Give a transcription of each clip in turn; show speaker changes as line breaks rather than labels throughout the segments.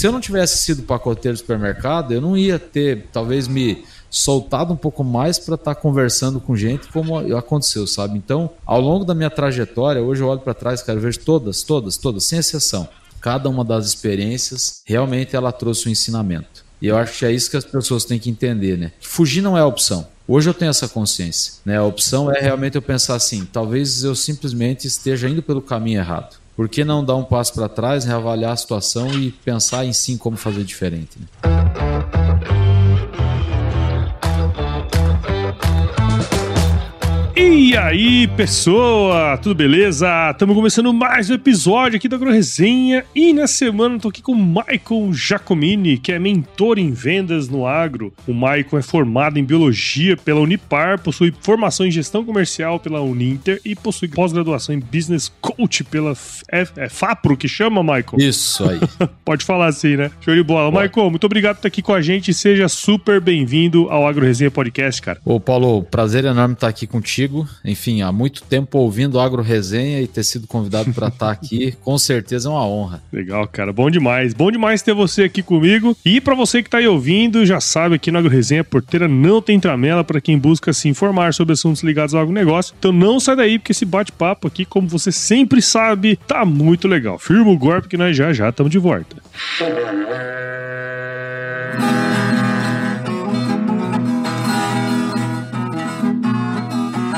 se eu não tivesse sido pacoteiro do supermercado, eu não ia ter, talvez, me soltado um pouco mais para estar tá conversando com gente como aconteceu, sabe? Então, ao longo da minha trajetória, hoje eu olho para trás, cara, eu vejo todas, todas, todas, sem exceção. Cada uma das experiências realmente ela trouxe um ensinamento. E eu acho que é isso que as pessoas têm que entender, né? Fugir não é opção. Hoje eu tenho essa consciência, né? A opção é realmente eu pensar assim, talvez eu simplesmente esteja indo pelo caminho errado. Por que não dar um passo para trás, reavaliar a situação e pensar em sim como fazer diferente? Né?
E aí, pessoa, tudo beleza? Estamos começando mais um episódio aqui da AgroResenha e nessa semana eu tô aqui com o Michael Giacomini, que é mentor em vendas no agro. O Michael é formado em biologia pela Unipar, possui formação em gestão comercial pela Uninter e possui pós-graduação em business coach pela F é FAPRO, que chama, Michael?
Isso aí.
Pode falar assim, né? Show de bola. Michael, muito obrigado por estar aqui com a gente e seja super bem-vindo ao AgroResenha Podcast, cara.
Ô, Paulo, prazer enorme estar aqui contigo. Enfim, há muito tempo ouvindo Agro Resenha e ter sido convidado para estar aqui, com certeza é uma honra.
Legal, cara. Bom demais. Bom demais ter você aqui comigo. E para você que está aí ouvindo, já sabe aqui no Agro Resenha, porteira não tem tramela para quem busca se informar sobre assuntos ligados ao agronegócio. Então não sai daí, porque esse bate-papo aqui, como você sempre sabe, tá muito legal. Firma o golpe que nós já já estamos de volta.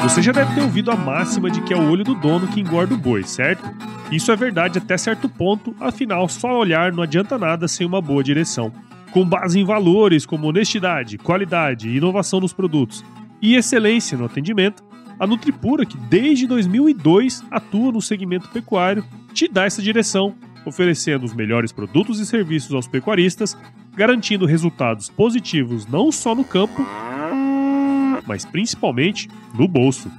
Você já deve ter ouvido a máxima de que é o olho do dono que engorda o boi, certo? Isso é verdade até certo ponto, afinal, só olhar não adianta nada sem uma boa direção. Com base em valores como honestidade, qualidade e inovação nos produtos e excelência no atendimento, a Nutripura, que desde 2002 atua no segmento pecuário, te dá essa direção, oferecendo os melhores produtos e serviços aos pecuaristas, garantindo resultados positivos não só no campo, mas principalmente no bolso.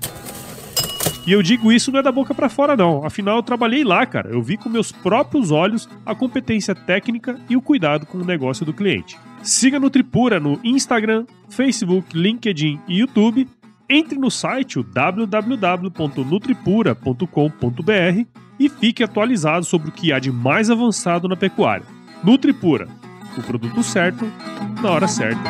E eu digo isso não é da boca para fora não, afinal eu trabalhei lá, cara. Eu vi com meus próprios olhos a competência técnica e o cuidado com o negócio do cliente. Siga Nutripura no Instagram, Facebook, LinkedIn e YouTube. Entre no site www.nutripura.com.br e fique atualizado sobre o que há de mais avançado na pecuária. Nutripura, o produto certo na hora certa.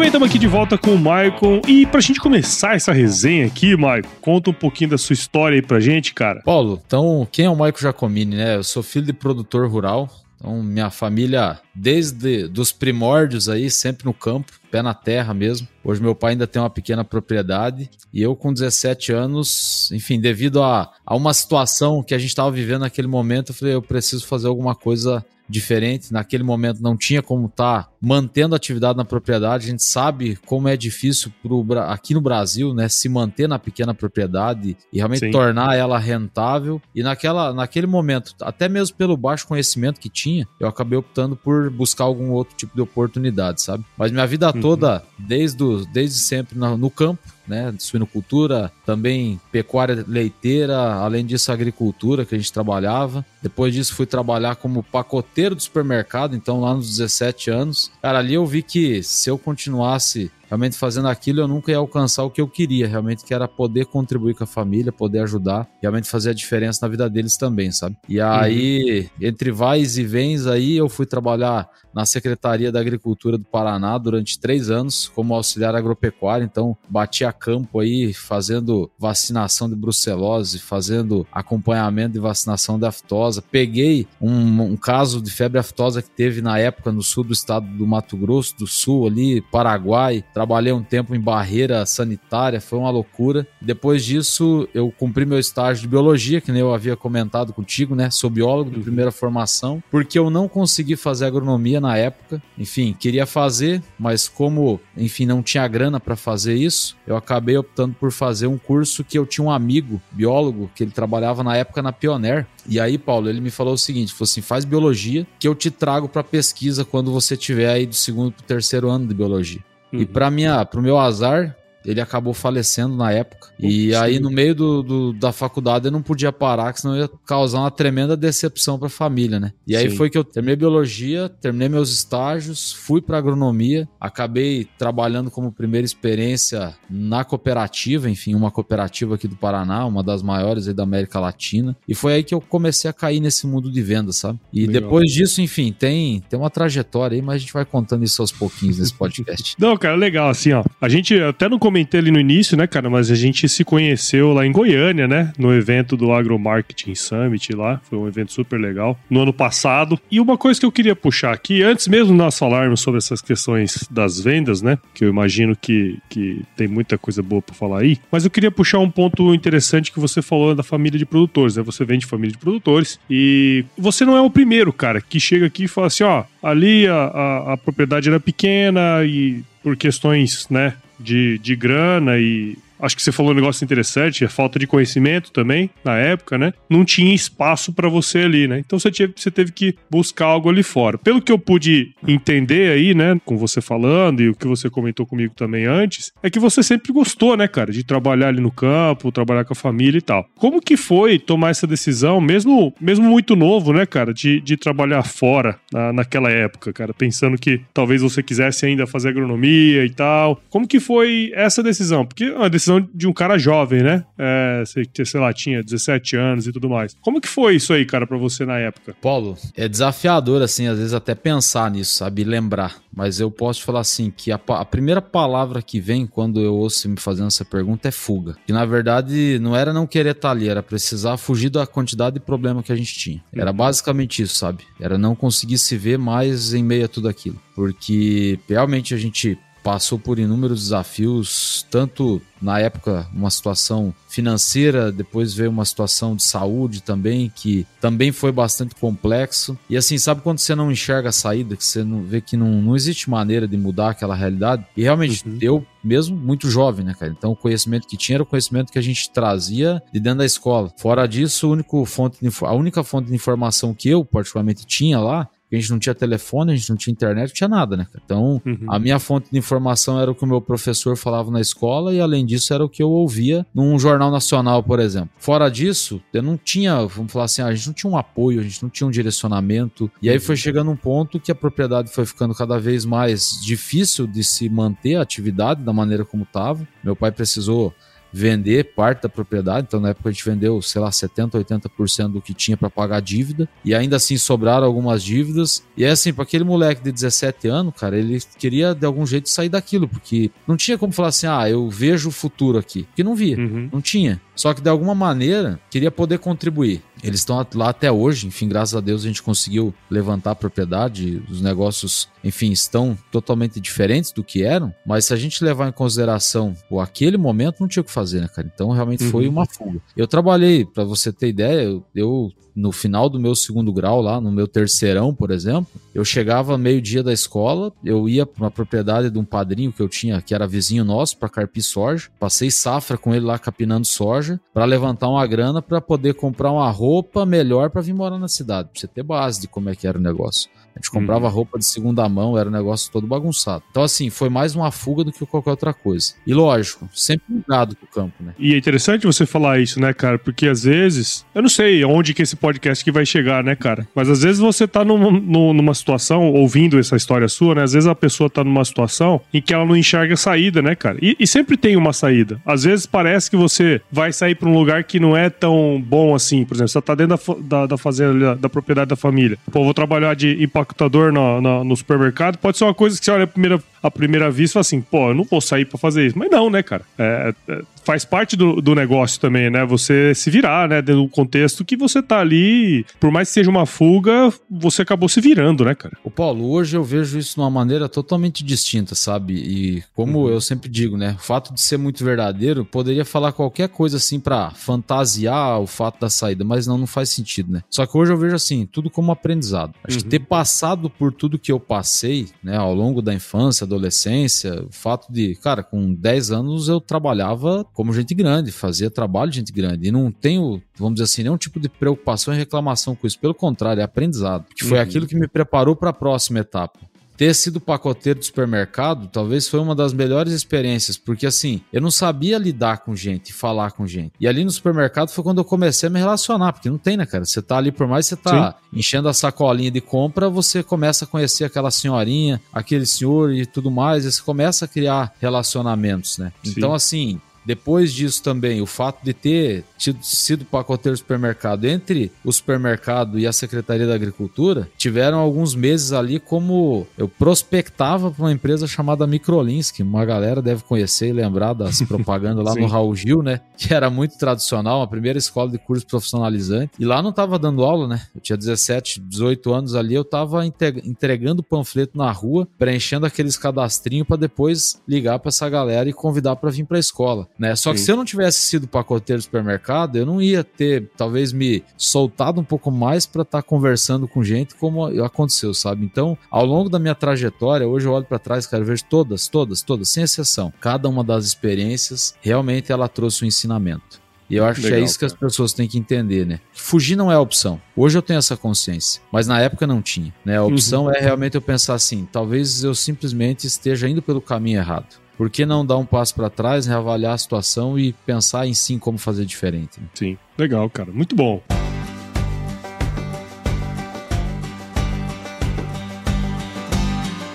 Bem, estamos aqui de volta com o Michael. E pra gente começar essa resenha aqui, Michael, conta um pouquinho da sua história aí pra gente, cara.
Paulo, então, quem é o Michael Giacomini, né? Eu sou filho de produtor rural. Então, minha família, desde os primórdios aí, sempre no campo, pé na terra mesmo. Hoje meu pai ainda tem uma pequena propriedade e eu com 17 anos, enfim, devido a, a uma situação que a gente estava vivendo naquele momento, eu falei, eu preciso fazer alguma coisa diferente. Naquele momento não tinha como estar tá mantendo atividade na propriedade. A gente sabe como é difícil pro, aqui no Brasil, né, se manter na pequena propriedade e realmente Sim. tornar ela rentável. E naquela, naquele momento, até mesmo pelo baixo conhecimento que tinha, eu acabei optando por buscar algum outro tipo de oportunidade, sabe? Mas minha vida uhum. toda, desde, desde sempre no, no campo, né, suinocultura, também pecuária leiteira, além disso agricultura que a gente trabalhava. Depois disso fui trabalhar como pacoteiro do supermercado, então lá nos 17 anos. Cara, ali eu vi que se eu continuasse realmente fazendo aquilo eu nunca ia alcançar o que eu queria, realmente que era poder contribuir com a família, poder ajudar, realmente fazer a diferença na vida deles também, sabe? E aí, uhum. entre vais e vens aí, eu fui trabalhar na Secretaria da Agricultura do Paraná durante três anos como auxiliar agropecuário, então bati a campo aí fazendo vacinação de brucelose, fazendo acompanhamento de vacinação de aftosa. Peguei um, um caso de febre aftosa que teve na época no sul do estado do Mato Grosso do Sul ali, Paraguai, Trabalhei um tempo em barreira sanitária, foi uma loucura. Depois disso, eu cumpri meu estágio de biologia, que nem eu havia comentado contigo, né? Sou biólogo de primeira formação, porque eu não consegui fazer agronomia na época. Enfim, queria fazer, mas como, enfim, não tinha grana para fazer isso, eu acabei optando por fazer um curso que eu tinha um amigo biólogo que ele trabalhava na época na Pioneer. E aí, Paulo, ele me falou o seguinte: falou assim, faz biologia que eu te trago para pesquisa quando você tiver aí do segundo para terceiro ano de biologia. Uhum. E para minha, pro meu azar, ele acabou falecendo na época. E aí, no meio do, do, da faculdade, eu não podia parar, que senão ia causar uma tremenda decepção para a família, né? E aí Sim. foi que eu terminei biologia, terminei meus estágios, fui para agronomia, acabei trabalhando como primeira experiência na cooperativa, enfim, uma cooperativa aqui do Paraná, uma das maiores aí da América Latina. E foi aí que eu comecei a cair nesse mundo de venda, sabe? E Legal. depois disso, enfim, tem, tem uma trajetória aí, mas a gente vai contando isso aos pouquinhos nesse podcast.
Não, cara, legal, assim, ó. A gente até não comentei ali no início, né, cara, mas a gente se conheceu lá em Goiânia, né, no evento do Agro Marketing Summit lá. Foi um evento super legal no ano passado. E uma coisa que eu queria puxar aqui, antes mesmo nós falarmos sobre essas questões das vendas, né, que eu imagino que, que tem muita coisa boa para falar aí, mas eu queria puxar um ponto interessante que você falou da família de produtores, né? Você vem de família de produtores e você não é o primeiro, cara, que chega aqui e fala assim, ó, ali a, a, a propriedade era pequena e por questões, né, de, de grana e acho que você falou um negócio interessante, a falta de conhecimento também, na época, né? Não tinha espaço para você ali, né? Então você, tinha, você teve que buscar algo ali fora. Pelo que eu pude entender aí, né, com você falando e o que você comentou comigo também antes, é que você sempre gostou, né, cara, de trabalhar ali no campo, trabalhar com a família e tal. Como que foi tomar essa decisão, mesmo, mesmo muito novo, né, cara, de, de trabalhar fora na, naquela época, cara, pensando que talvez você quisesse ainda fazer agronomia e tal. Como que foi essa decisão? Porque é uma decisão decisão de um cara jovem, né? É, sei, lá, tinha 17 anos e tudo mais. Como que foi isso aí, cara, para você na época?
Paulo, é desafiador, assim, às vezes até pensar nisso, sabe? Lembrar. Mas eu posso falar assim, que a, a primeira palavra que vem quando eu ouço me fazendo essa pergunta é fuga. Que na verdade não era não querer estar ali, era precisar fugir da quantidade de problema que a gente tinha. Era basicamente isso, sabe? Era não conseguir se ver mais em meio a tudo aquilo. Porque realmente a gente passou por inúmeros desafios, tanto na época uma situação financeira, depois veio uma situação de saúde também, que também foi bastante complexo. E assim, sabe quando você não enxerga a saída, que você não vê que não, não existe maneira de mudar aquela realidade? E realmente, uhum. eu mesmo muito jovem, né, cara? Então o conhecimento que tinha era o conhecimento que a gente trazia de dentro da escola. Fora disso, a única fonte de, a única fonte de informação que eu particularmente tinha lá a gente não tinha telefone, a gente não tinha internet, não tinha nada, né? Então, uhum. a minha fonte de informação era o que o meu professor falava na escola e, além disso, era o que eu ouvia num jornal nacional, por exemplo. Fora disso, eu não tinha, vamos falar assim, a gente não tinha um apoio, a gente não tinha um direcionamento. E aí foi uhum. chegando um ponto que a propriedade foi ficando cada vez mais difícil de se manter a atividade da maneira como estava. Meu pai precisou vender parte da propriedade. Então, na época, a gente vendeu, sei lá, 70%, 80% do que tinha para pagar a dívida. E ainda assim sobraram algumas dívidas. E é assim, para aquele moleque de 17 anos, cara, ele queria de algum jeito sair daquilo, porque não tinha como falar assim, ah, eu vejo o futuro aqui. Porque não via, uhum. não tinha. Só que de alguma maneira queria poder contribuir. Eles estão lá até hoje, enfim, graças a Deus a gente conseguiu levantar a propriedade, os negócios, enfim, estão totalmente diferentes do que eram, mas se a gente levar em consideração o aquele momento, não tinha o que fazer, né, cara? Então realmente uhum. foi uma fuga. Eu trabalhei, para você ter ideia, eu, eu no final do meu segundo grau, lá no meu terceirão, por exemplo, eu chegava meio-dia da escola, eu ia para uma propriedade de um padrinho que eu tinha, que era vizinho nosso, para carpir soja. Passei safra com ele lá capinando soja, para levantar uma grana para poder comprar uma roupa melhor para vir morar na cidade, para você ter base de como é que era o negócio. A gente comprava uhum. roupa de segunda mão, era um negócio todo bagunçado. Então, assim, foi mais uma fuga do que qualquer outra coisa. E lógico, sempre ligado com o campo, né?
E é interessante você falar isso, né, cara? Porque às vezes, eu não sei onde que esse podcast que vai chegar, né, cara? Mas às vezes você tá num, numa situação, ouvindo essa história sua, né? Às vezes a pessoa tá numa situação em que ela não enxerga saída, né, cara? E, e sempre tem uma saída. Às vezes parece que você vai sair para um lugar que não é tão bom assim. Por exemplo, você tá dentro da, da, da fazenda, da propriedade da família. Pô, vou trabalhar de empacotador no, no, no, supermercado, pode ser uma coisa que você olha a primeira, a primeira vista e fala assim, pô, eu não vou sair para fazer isso. Mas não, né, cara? É, é, faz parte do, do negócio também, né? Você se virar, né? Dentro do contexto que você tá ali, por mais que seja uma fuga, você acabou se virando, né, cara?
O Paulo, hoje eu vejo isso de uma maneira totalmente distinta, sabe? E como uhum. eu sempre digo, né? O fato de ser muito verdadeiro, poderia falar qualquer coisa assim para fantasiar o fato da saída, mas não, não faz sentido, né? Só que hoje eu vejo assim, tudo como aprendizado. Acho uhum. que ter passado por tudo que eu passei, né, ao longo da infância, adolescência, o fato de, cara, com 10 anos eu trabalhava como gente grande, fazia trabalho de gente grande. E não tenho, vamos dizer assim, nenhum tipo de preocupação e reclamação com isso. Pelo contrário, é aprendizado. Que foi uhum. aquilo que me preparou para a próxima etapa. Ter sido pacoteiro do supermercado talvez foi uma das melhores experiências, porque assim, eu não sabia lidar com gente, falar com gente. E ali no supermercado foi quando eu comecei a me relacionar, porque não tem, né, cara? Você tá ali, por mais que você tá Sim. enchendo a sacolinha de compra, você começa a conhecer aquela senhorinha, aquele senhor e tudo mais, e você começa a criar relacionamentos, né? Sim. Então, assim, depois disso também, o fato de ter tido, sido pacoteiro do supermercado entre o supermercado e a Secretaria da Agricultura, tiveram alguns meses ali como eu prospectava para uma empresa chamada Microlins, que uma galera deve conhecer e lembrar das propagandas lá no Raul Gil, né? Que era muito tradicional, a primeira escola de curso profissionalizante. E lá não estava dando aula, né? Eu tinha 17, 18 anos ali, eu estava entregando panfleto na rua, preenchendo aqueles cadastrinhos para depois ligar para essa galera e convidar para vir para a escola né? Só Sim. que se eu não tivesse sido pacoteiro do supermercado, eu não ia ter, talvez, me soltado um pouco mais para estar tá conversando com gente como aconteceu, sabe? Então, ao longo da minha trajetória, hoje eu olho para trás, cara, eu vejo todas, todas, todas, sem exceção. Cada uma das experiências, realmente ela trouxe um ensinamento. E eu acho Legal, que é isso que as pessoas têm que entender, né? Fugir não é opção. Hoje eu tenho essa consciência, mas na época não tinha. Né? A opção uhum. é realmente eu pensar assim: talvez eu simplesmente esteja indo pelo caminho errado. Por que não dar um passo para trás, reavaliar a situação e pensar em sim como fazer diferente?
Sim, legal, cara. Muito bom.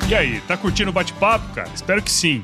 E aí, tá curtindo o bate-papo, cara? Espero que sim.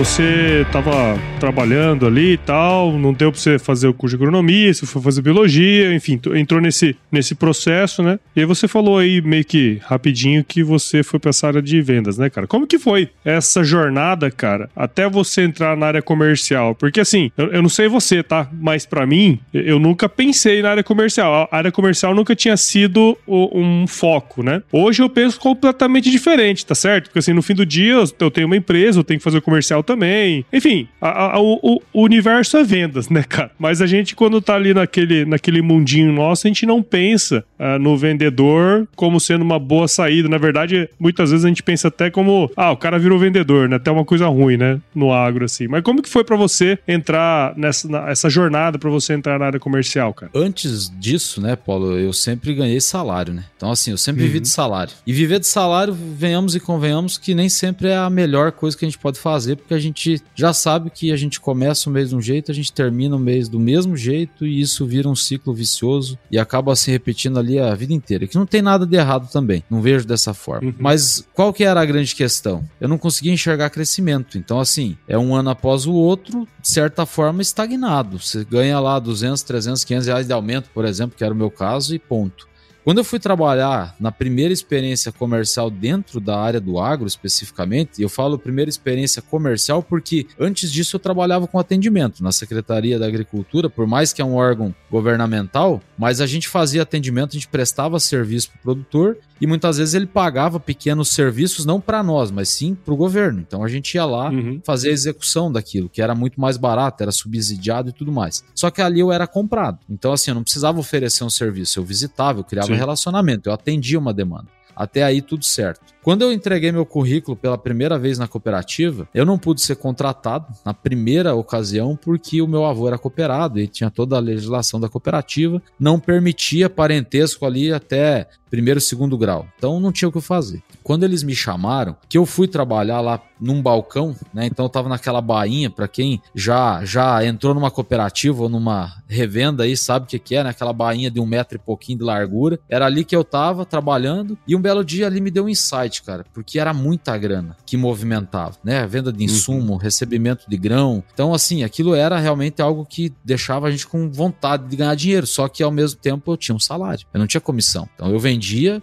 Você estava trabalhando ali e tal, não deu para você fazer o curso de agronomia, você foi fazer biologia, enfim, entrou nesse, nesse processo, né? E aí você falou aí meio que rapidinho que você foi para essa área de vendas, né, cara? Como que foi essa jornada, cara, até você entrar na área comercial? Porque assim, eu, eu não sei você, tá? Mas para mim, eu nunca pensei na área comercial. A área comercial nunca tinha sido um foco, né? Hoje eu penso completamente diferente, tá certo? Porque assim, no fim do dia eu tenho uma empresa, eu tenho que fazer o comercial também. Enfim, a, a, o, o, universo é vendas, né, cara? Mas a gente, quando tá ali naquele, naquele mundinho nosso, a gente não pensa uh, no vendedor como sendo uma boa saída. Na verdade, muitas vezes a gente pensa até como, ah, o cara virou vendedor, né? Até uma coisa ruim, né? No agro, assim. Mas como que foi para você entrar nessa essa jornada para você entrar na área comercial, cara?
Antes disso, né, Paulo, eu sempre ganhei salário, né? Então, assim, eu sempre uhum. vivi de salário. E viver de salário, venhamos e convenhamos que nem sempre é a melhor coisa que a gente pode fazer, porque a gente já sabe que a gente começa o mês de um jeito, a gente termina o mês do mesmo jeito e isso vira um ciclo vicioso e acaba se repetindo ali a vida inteira. Que não tem nada de errado também, não vejo dessa forma. Uhum. Mas qual que era a grande questão? Eu não conseguia enxergar crescimento. Então, assim, é um ano após o outro, de certa forma, estagnado. Você ganha lá 200, 300, 500 reais de aumento, por exemplo, que era o meu caso, e ponto. Quando eu fui trabalhar na primeira experiência comercial dentro da área do agro especificamente, eu falo primeira experiência comercial porque antes disso eu trabalhava com atendimento na Secretaria da Agricultura, por mais que é um órgão governamental, mas a gente fazia atendimento, a gente prestava serviço para o produtor e muitas vezes ele pagava pequenos serviços não para nós, mas sim para o governo. Então a gente ia lá uhum. fazer a execução daquilo, que era muito mais barato, era subsidiado e tudo mais. Só que ali eu era comprado. Então assim, eu não precisava oferecer um serviço, eu visitava, eu criava sim. relacionamento, eu atendia uma demanda. Até aí tudo certo. Quando eu entreguei meu currículo pela primeira vez na cooperativa, eu não pude ser contratado na primeira ocasião porque o meu avô era cooperado e tinha toda a legislação da cooperativa, não permitia parentesco ali até primeiro, segundo grau. Então não tinha o que fazer. Quando eles me chamaram, que eu fui trabalhar lá num balcão, né? Então eu tava naquela bainha, para quem já já entrou numa cooperativa ou numa revenda aí, sabe o que, que é, né? Aquela bainha de um metro e pouquinho de largura. Era ali que eu tava trabalhando e um belo dia ali me deu um insight, cara, porque era muita grana que movimentava, né? Venda de insumo, uhum. recebimento de grão. Então, assim, aquilo era realmente algo que deixava a gente com vontade de ganhar dinheiro, só que ao mesmo tempo eu tinha um salário, eu não tinha comissão. Então eu vendia,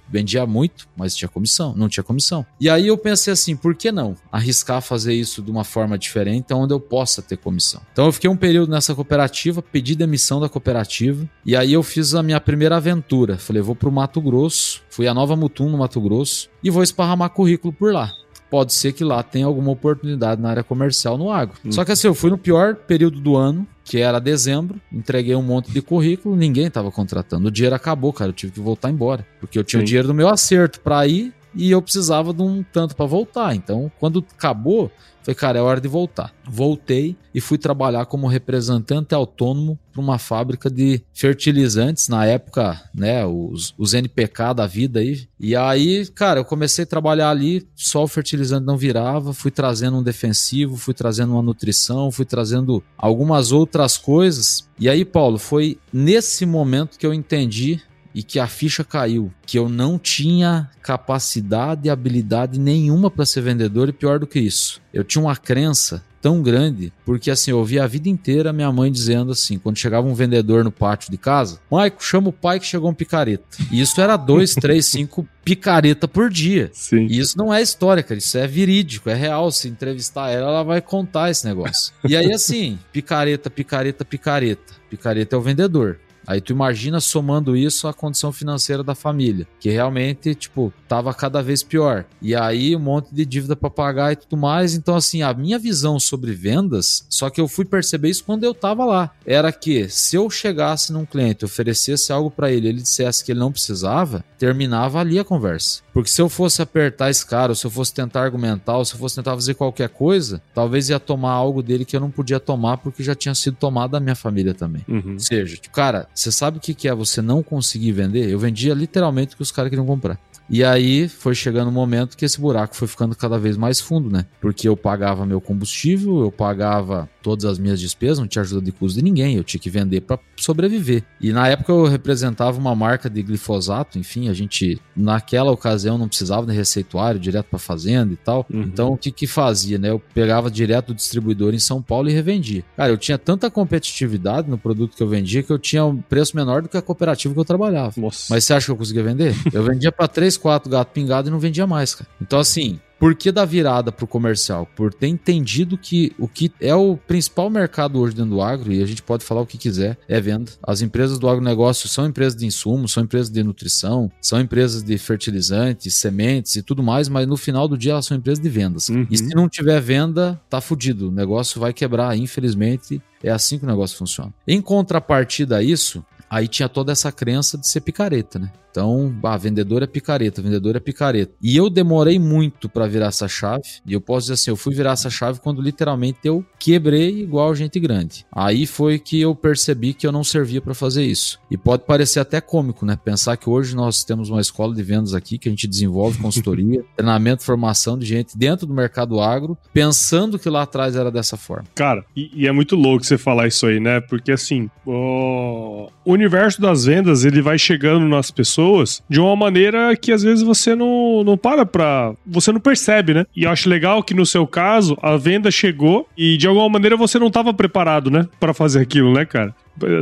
vendia muito, mas tinha comissão, não tinha comissão. E aí eu pensei assim, por que não arriscar fazer isso de uma forma diferente, onde eu possa ter comissão? Então eu fiquei um período nessa cooperativa, pedi demissão da cooperativa, e aí eu fiz a minha primeira aventura. Falei, vou pro Mato Grosso, fui a Nova Mutum no Mato Grosso e vou esparramar currículo por lá pode ser que lá tenha alguma oportunidade na área comercial no agro. Hum. Só que assim, eu fui no pior período do ano, que era dezembro, entreguei um monte de currículo, ninguém estava contratando. O dinheiro acabou, cara, eu tive que voltar embora, porque eu tinha Sim. o dinheiro do meu acerto para ir e eu precisava de um tanto para voltar. Então, quando acabou, Falei, cara, é hora de voltar. Voltei e fui trabalhar como representante autônomo para uma fábrica de fertilizantes, na época, né, os, os NPK da vida aí. E aí, cara, eu comecei a trabalhar ali, só o fertilizante não virava, fui trazendo um defensivo, fui trazendo uma nutrição, fui trazendo algumas outras coisas. E aí, Paulo, foi nesse momento que eu entendi e que a ficha caiu, que eu não tinha capacidade e habilidade nenhuma para ser vendedor e pior do que isso, eu tinha uma crença tão grande, porque assim, eu ouvi a vida inteira minha mãe dizendo assim, quando chegava um vendedor no pátio de casa, Maico, chama o pai que chegou um picareta. E isso era dois, três, cinco picareta por dia. Sim. E isso não é história, cara, isso é verídico, é real. Se entrevistar ela, ela vai contar esse negócio. E aí assim, picareta, picareta, picareta. Picareta é o vendedor. Aí tu imagina somando isso à condição financeira da família, que realmente, tipo, tava cada vez pior. E aí um monte de dívida para pagar e tudo mais. Então, assim, a minha visão sobre vendas, só que eu fui perceber isso quando eu tava lá, era que se eu chegasse num cliente, oferecesse algo para ele, ele dissesse que ele não precisava, terminava ali a conversa. Porque se eu fosse apertar esse cara, ou se eu fosse tentar argumentar, ou se eu fosse tentar fazer qualquer coisa, talvez ia tomar algo dele que eu não podia tomar porque já tinha sido tomado da minha família também. Uhum. Ou seja, tipo, cara, você sabe o que é você não conseguir vender? Eu vendia literalmente o que os caras queriam comprar. E aí foi chegando o um momento que esse buraco foi ficando cada vez mais fundo, né? Porque eu pagava meu combustível, eu pagava todas as minhas despesas, não tinha ajuda de custo de ninguém, eu tinha que vender para sobreviver. E na época eu representava uma marca de glifosato, enfim, a gente naquela ocasião não precisava de receituário direto para fazenda e tal. Uhum. Então o que que fazia, né? Eu pegava direto do distribuidor em São Paulo e revendia. Cara, eu tinha tanta competitividade no produto que eu vendia que eu tinha um preço menor do que a cooperativa que eu trabalhava. Nossa. Mas você acha que eu conseguia vender? Eu vendia para três quatro gato pingado e não vendia mais, cara. Então, assim, por que da virada para o comercial? Por ter entendido que o que é o principal mercado hoje dentro do agro, e a gente pode falar o que quiser, é venda. As empresas do agronegócio são empresas de insumos, são empresas de nutrição, são empresas de fertilizantes, sementes e tudo mais, mas no final do dia elas são empresas de vendas. Uhum. E se não tiver venda, tá fudido. O negócio vai quebrar, infelizmente. É assim que o negócio funciona. Em contrapartida a isso, aí tinha toda essa crença de ser picareta, né? Então, ah, vendedor é picareta, vendedor é picareta. E eu demorei muito para virar essa chave. E eu posso dizer assim, eu fui virar essa chave quando literalmente eu quebrei igual gente grande. Aí foi que eu percebi que eu não servia para fazer isso. E pode parecer até cômico, né? Pensar que hoje nós temos uma escola de vendas aqui que a gente desenvolve consultoria, treinamento, formação de gente dentro do mercado agro, pensando que lá atrás era dessa forma.
Cara, e, e é muito louco você falar isso aí, né? Porque assim, o, universo das vendas ele vai chegando nas pessoas pessoas de uma maneira que às vezes você não, não para pra. Você não percebe, né? E eu acho legal que no seu caso a venda chegou e de alguma maneira você não estava preparado, né? para fazer aquilo, né, cara?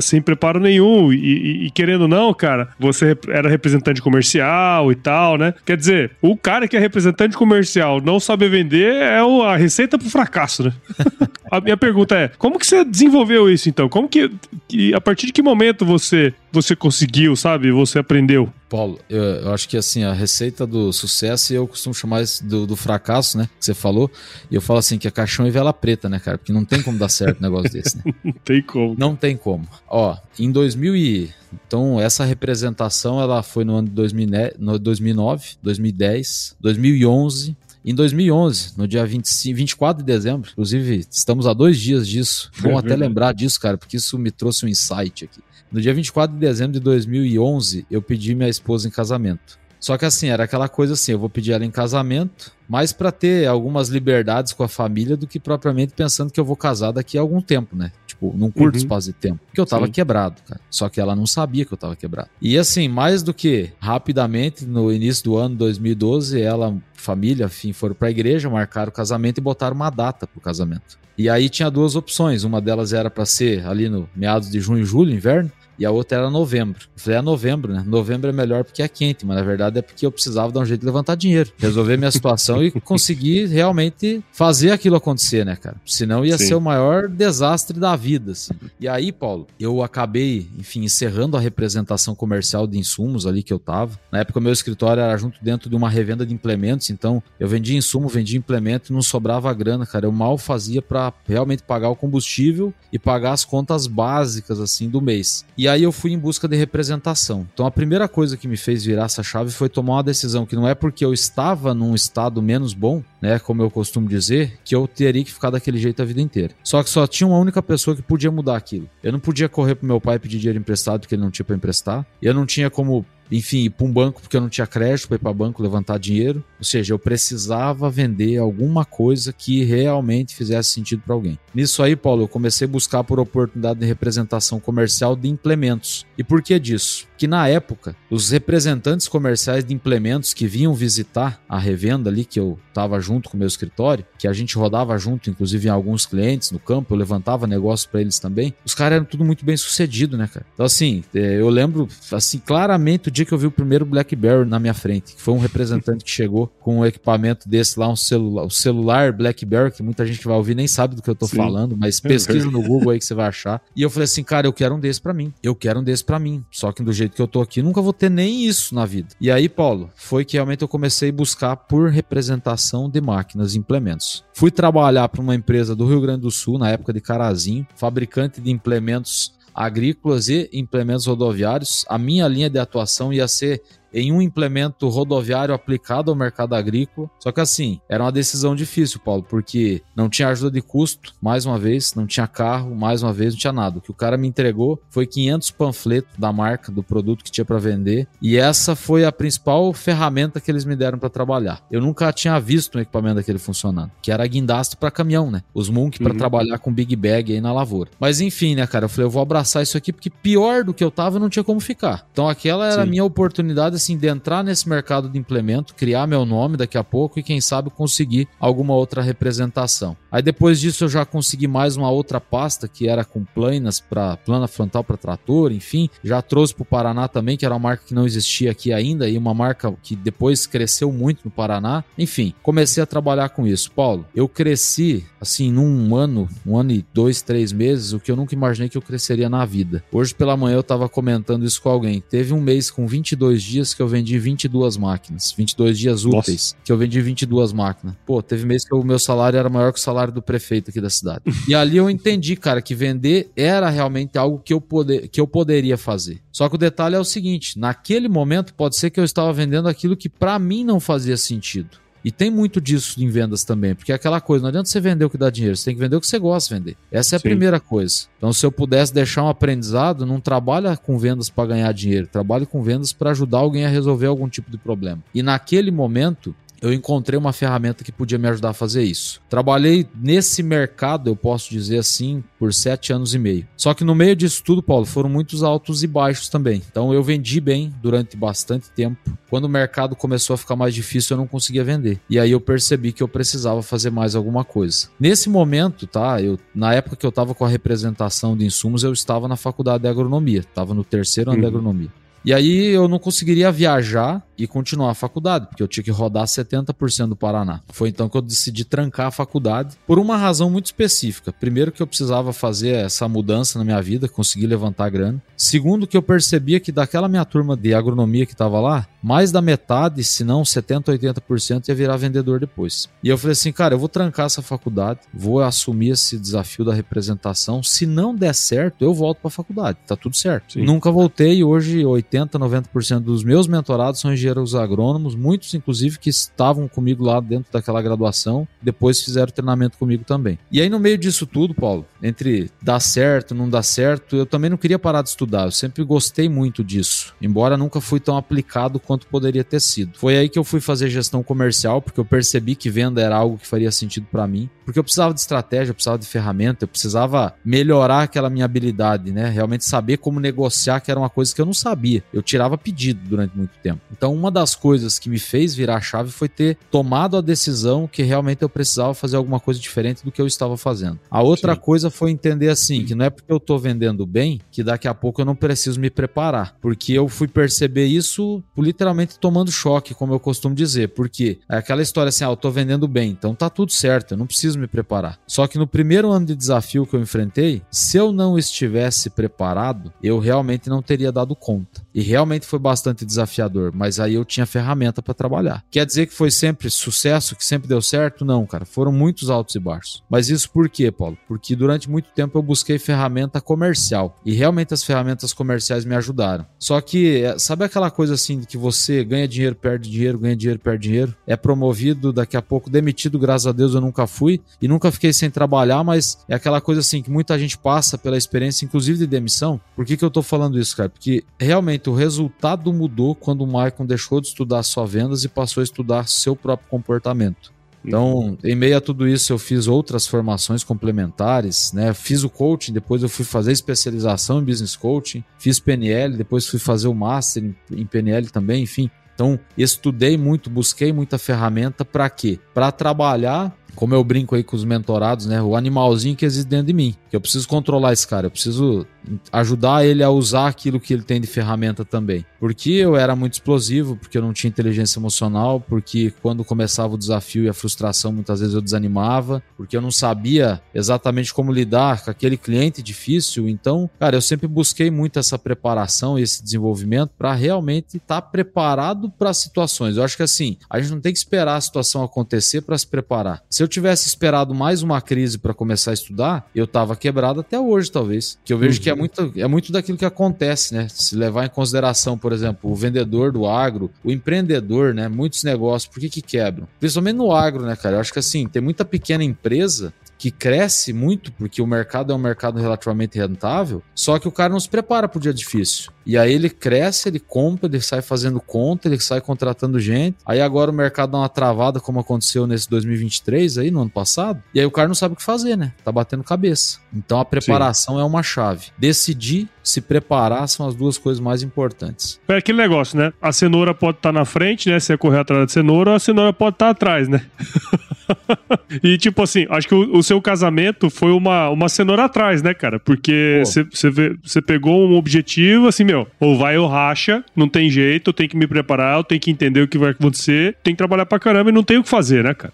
Sem preparo nenhum. E, e, e, querendo não, cara, você era representante comercial e tal, né? Quer dizer, o cara que é representante comercial não sabe vender é a receita pro fracasso, né? a minha pergunta é: como que você desenvolveu isso então? Como que, que a partir de que momento você você conseguiu, sabe? Você aprendeu?
Paulo, eu, eu, acho que assim, a receita do sucesso, eu costumo chamar isso do, do, fracasso, né? Que você falou. E eu falo assim, que é caixão e vela preta, né, cara? Porque não tem como dar certo um negócio desse, né?
não tem como.
Não tem como. Ó, em 2000 e... Então, essa representação, ela foi no ano de 2009, 2010, 2011 Em 2011, no dia 25, 24 de dezembro, inclusive estamos a dois dias disso. Bom até lembrar disso, cara, porque isso me trouxe um insight aqui. No dia 24 de dezembro de 2011, eu pedi minha esposa em casamento. Só que assim, era aquela coisa assim, eu vou pedir ela em casamento, mais para ter algumas liberdades com a família do que propriamente pensando que eu vou casar daqui a algum tempo, né? Tipo, num curto uhum. espaço de tempo. Porque eu tava Sim. quebrado, cara. Só que ela não sabia que eu tava quebrado. E assim, mais do que rapidamente, no início do ano 2012, ela, família, enfim, foram pra igreja, marcaram o casamento e botaram uma data pro casamento. E aí tinha duas opções. Uma delas era para ser ali no meados de junho, julho, inverno e a outra era novembro. Eu falei, é novembro, né? Novembro é melhor porque é quente, mas na verdade é porque eu precisava dar um jeito de levantar dinheiro, resolver minha situação e conseguir realmente fazer aquilo acontecer, né, cara? Senão ia Sim. ser o maior desastre da vida, assim. E aí, Paulo, eu acabei, enfim, encerrando a representação comercial de insumos ali que eu tava. Na época, meu escritório era junto dentro de uma revenda de implementos, então eu vendia insumo, vendia implemento e não sobrava grana, cara. Eu mal fazia para realmente pagar o combustível e pagar as contas básicas, assim, do mês. E aí eu fui em busca de representação. Então a primeira coisa que me fez virar essa chave foi tomar uma decisão que não é porque eu estava num estado menos bom, né, como eu costumo dizer, que eu teria que ficar daquele jeito a vida inteira. Só que só tinha uma única pessoa que podia mudar aquilo. Eu não podia correr pro meu pai pedir dinheiro emprestado porque ele não tinha para emprestar. Eu não tinha como enfim, ir para um banco porque eu não tinha crédito para ir para banco levantar dinheiro. Ou seja, eu precisava vender alguma coisa que realmente fizesse sentido para alguém. Nisso aí, Paulo, eu comecei a buscar por oportunidade de representação comercial de implementos. E por que disso? Que na época, os representantes comerciais de implementos que vinham visitar a revenda ali, que eu estava junto com o meu escritório, que a gente rodava junto, inclusive em alguns clientes no campo, eu levantava negócio para eles também, os caras eram tudo muito bem sucedido, né, cara? Então, assim, é, eu lembro, assim, claramente dia que eu vi o primeiro BlackBerry na minha frente, que foi um representante que chegou com um equipamento desse lá, um celular, o celular BlackBerry, que muita gente que vai ouvir nem sabe do que eu tô Sim. falando, mas pesquisa no Google aí que você vai achar. E eu falei assim, cara, eu quero um desse para mim. Eu quero um desse para mim. Só que do jeito que eu tô aqui, nunca vou ter nem isso na vida. E aí, Paulo, foi que realmente eu comecei a buscar por representação de máquinas e implementos. Fui trabalhar para uma empresa do Rio Grande do Sul, na época de Carazinho, fabricante de implementos agrícolas e implementos rodoviários. A minha linha de atuação ia ser em um implemento rodoviário aplicado ao mercado agrícola. Só que assim, era uma decisão difícil, Paulo, porque não tinha ajuda de custo, mais uma vez, não tinha carro, mais uma vez, não tinha nada. O que o cara me entregou foi 500 panfletos da marca, do produto que tinha para vender, e essa foi a principal ferramenta que eles me deram para trabalhar. Eu nunca tinha visto um equipamento daquele funcionando, que era guindaste para caminhão, né? Os Munk para uhum. trabalhar com Big Bag aí na lavoura. Mas enfim, né, cara, eu falei, eu vou abraçar isso aqui porque pior do que eu tava, não tinha como ficar. Então aquela era Sim. a minha oportunidade assim de entrar nesse mercado de implemento, criar meu nome daqui a pouco e quem sabe conseguir alguma outra representação. Aí depois disso eu já consegui mais uma outra pasta que era com planas para plana frontal para trator, enfim, já trouxe para o Paraná também, que era uma marca que não existia aqui ainda e uma marca que depois cresceu muito no Paraná. Enfim, comecei a trabalhar com isso. Paulo, eu cresci assim num ano, um ano e dois, três meses, o que eu nunca imaginei que eu cresceria na vida. Hoje pela manhã eu estava comentando isso com alguém. Teve um mês com 22 dias que eu vendi 22 máquinas. 22 dias úteis Nossa. que eu vendi 22 máquinas. Pô, teve mês que o meu salário era maior que o salário do prefeito aqui da cidade. e ali eu entendi, cara, que vender era realmente algo que eu, poder, que eu poderia fazer. Só que o detalhe é o seguinte: naquele momento pode ser que eu estava vendendo aquilo que para mim não fazia sentido. E tem muito disso em vendas também, porque é aquela coisa, não adianta você vender o que dá dinheiro, você tem que vender o que você gosta de vender. Essa é a Sim. primeira coisa. Então, se eu pudesse deixar um aprendizado, não trabalha com vendas para ganhar dinheiro, trabalhe com vendas para ajudar alguém a resolver algum tipo de problema. E naquele momento, eu encontrei uma ferramenta que podia me ajudar a fazer isso. Trabalhei nesse mercado, eu posso dizer assim, por sete anos e meio. Só que no meio disso tudo, Paulo, foram muitos altos e baixos também. Então eu vendi bem durante bastante tempo. Quando o mercado começou a ficar mais difícil, eu não conseguia vender. E aí eu percebi que eu precisava fazer mais alguma coisa. Nesse momento, tá? Eu, na época que eu estava com a representação de insumos, eu estava na faculdade de agronomia. Estava no terceiro ano uhum. de agronomia. E aí eu não conseguiria viajar e continuar a faculdade, porque eu tinha que rodar 70% do Paraná. Foi então que eu decidi trancar a faculdade por uma razão muito específica. Primeiro que eu precisava fazer essa mudança na minha vida, conseguir levantar grana. Segundo que eu percebia que daquela minha turma de agronomia que estava lá, mais da metade, se não 70, 80% ia virar vendedor depois. E eu falei assim, cara, eu vou trancar essa faculdade, vou assumir esse desafio da representação. Se não der certo, eu volto para a faculdade. Tá tudo certo. Sim. Nunca voltei e hoje 80, 90% dos meus mentorados são engenheiros engenheiros agrônomos, muitos inclusive que estavam comigo lá dentro daquela graduação, depois fizeram treinamento comigo também. E aí no meio disso tudo, Paulo, entre dar certo, não dar certo, eu também não queria parar de estudar, eu sempre gostei muito disso, embora nunca fui tão aplicado quanto poderia ter sido. Foi aí que eu fui fazer gestão comercial, porque eu percebi que venda era algo que faria sentido para mim, porque eu precisava de estratégia, eu precisava de ferramenta, eu precisava melhorar aquela minha habilidade, né? Realmente saber como negociar, que era uma coisa que eu não sabia. Eu tirava pedido durante muito tempo. Então, uma das coisas que me fez virar a chave foi ter tomado a decisão que realmente eu precisava fazer alguma coisa diferente do que eu estava fazendo. A outra Sim. coisa foi entender assim, que não é porque eu estou vendendo bem que daqui a pouco eu não preciso me preparar, porque eu fui perceber isso literalmente tomando choque, como eu costumo dizer, porque é aquela história assim, ah, eu tô vendendo bem, então tá tudo certo, eu não preciso me preparar. Só que no primeiro ano de desafio que eu enfrentei, se eu não estivesse preparado, eu realmente não teria dado conta. E realmente foi bastante desafiador, mas aí eu tinha ferramenta para trabalhar. Quer dizer que foi sempre sucesso, que sempre deu certo? Não, cara, foram muitos altos e baixos. Mas isso por quê, Paulo? Porque durante muito tempo eu busquei ferramenta comercial e realmente as ferramentas comerciais me ajudaram. Só que é, sabe aquela coisa assim de que você ganha dinheiro, perde dinheiro, ganha dinheiro, perde dinheiro, é promovido, daqui a pouco demitido, graças a Deus eu nunca fui e nunca fiquei sem trabalhar, mas é aquela coisa assim que muita gente passa pela experiência, inclusive de demissão. Por que, que eu tô falando isso, cara? Porque realmente o resultado mudou quando o Maicon deixou de estudar só vendas e passou a estudar seu próprio comportamento. Então, em meio a tudo isso, eu fiz outras formações complementares, né? Fiz o coaching, depois eu fui fazer especialização em business coaching, fiz PNL, depois fui fazer o master em PNL também, enfim. Então, estudei muito, busquei muita ferramenta para quê? Para trabalhar como eu brinco aí com os mentorados, né? O animalzinho que existe dentro de mim. Que eu preciso controlar esse cara. Eu preciso ajudar ele a usar aquilo que ele tem de ferramenta também. Porque eu era muito explosivo, porque eu não tinha inteligência emocional, porque quando começava o desafio e a frustração, muitas vezes eu desanimava, porque eu não sabia exatamente como lidar com aquele cliente difícil. Então, cara, eu sempre busquei muito essa preparação e esse desenvolvimento para realmente estar tá preparado para situações. Eu acho que assim, a gente não tem que esperar a situação acontecer para se preparar. Se eu tivesse esperado mais uma crise para começar a estudar, eu tava quebrado até hoje, talvez. Que eu vejo uhum. que é muito, é muito daquilo que acontece, né? Se levar em consideração, por exemplo, o vendedor do agro, o empreendedor, né? Muitos negócios, por que que quebram? Principalmente no agro, né, cara? Eu acho que assim, tem muita pequena empresa que cresce muito, porque o mercado é um mercado relativamente rentável, só que o cara não se prepara para o dia difícil. E aí ele cresce, ele compra, ele sai fazendo conta, ele sai contratando gente. Aí agora o mercado dá uma travada, como aconteceu nesse 2023 aí, no ano passado. E aí o cara não sabe o que fazer, né? Tá batendo cabeça. Então a preparação Sim. é uma chave. Decidir, se preparar são as duas coisas mais importantes.
É aquele negócio, né? A cenoura pode estar tá na frente, né? Se é correr atrás da cenoura, a cenoura pode estar tá atrás, né? e tipo assim, acho que o, o, seu casamento foi uma, uma cenoura atrás, né, cara? Porque você pegou um objetivo, assim, meu, ou vai ou racha, não tem jeito, eu tenho que me preparar, eu tenho que entender o que vai acontecer, tem que trabalhar pra caramba e não tem o que fazer, né, cara?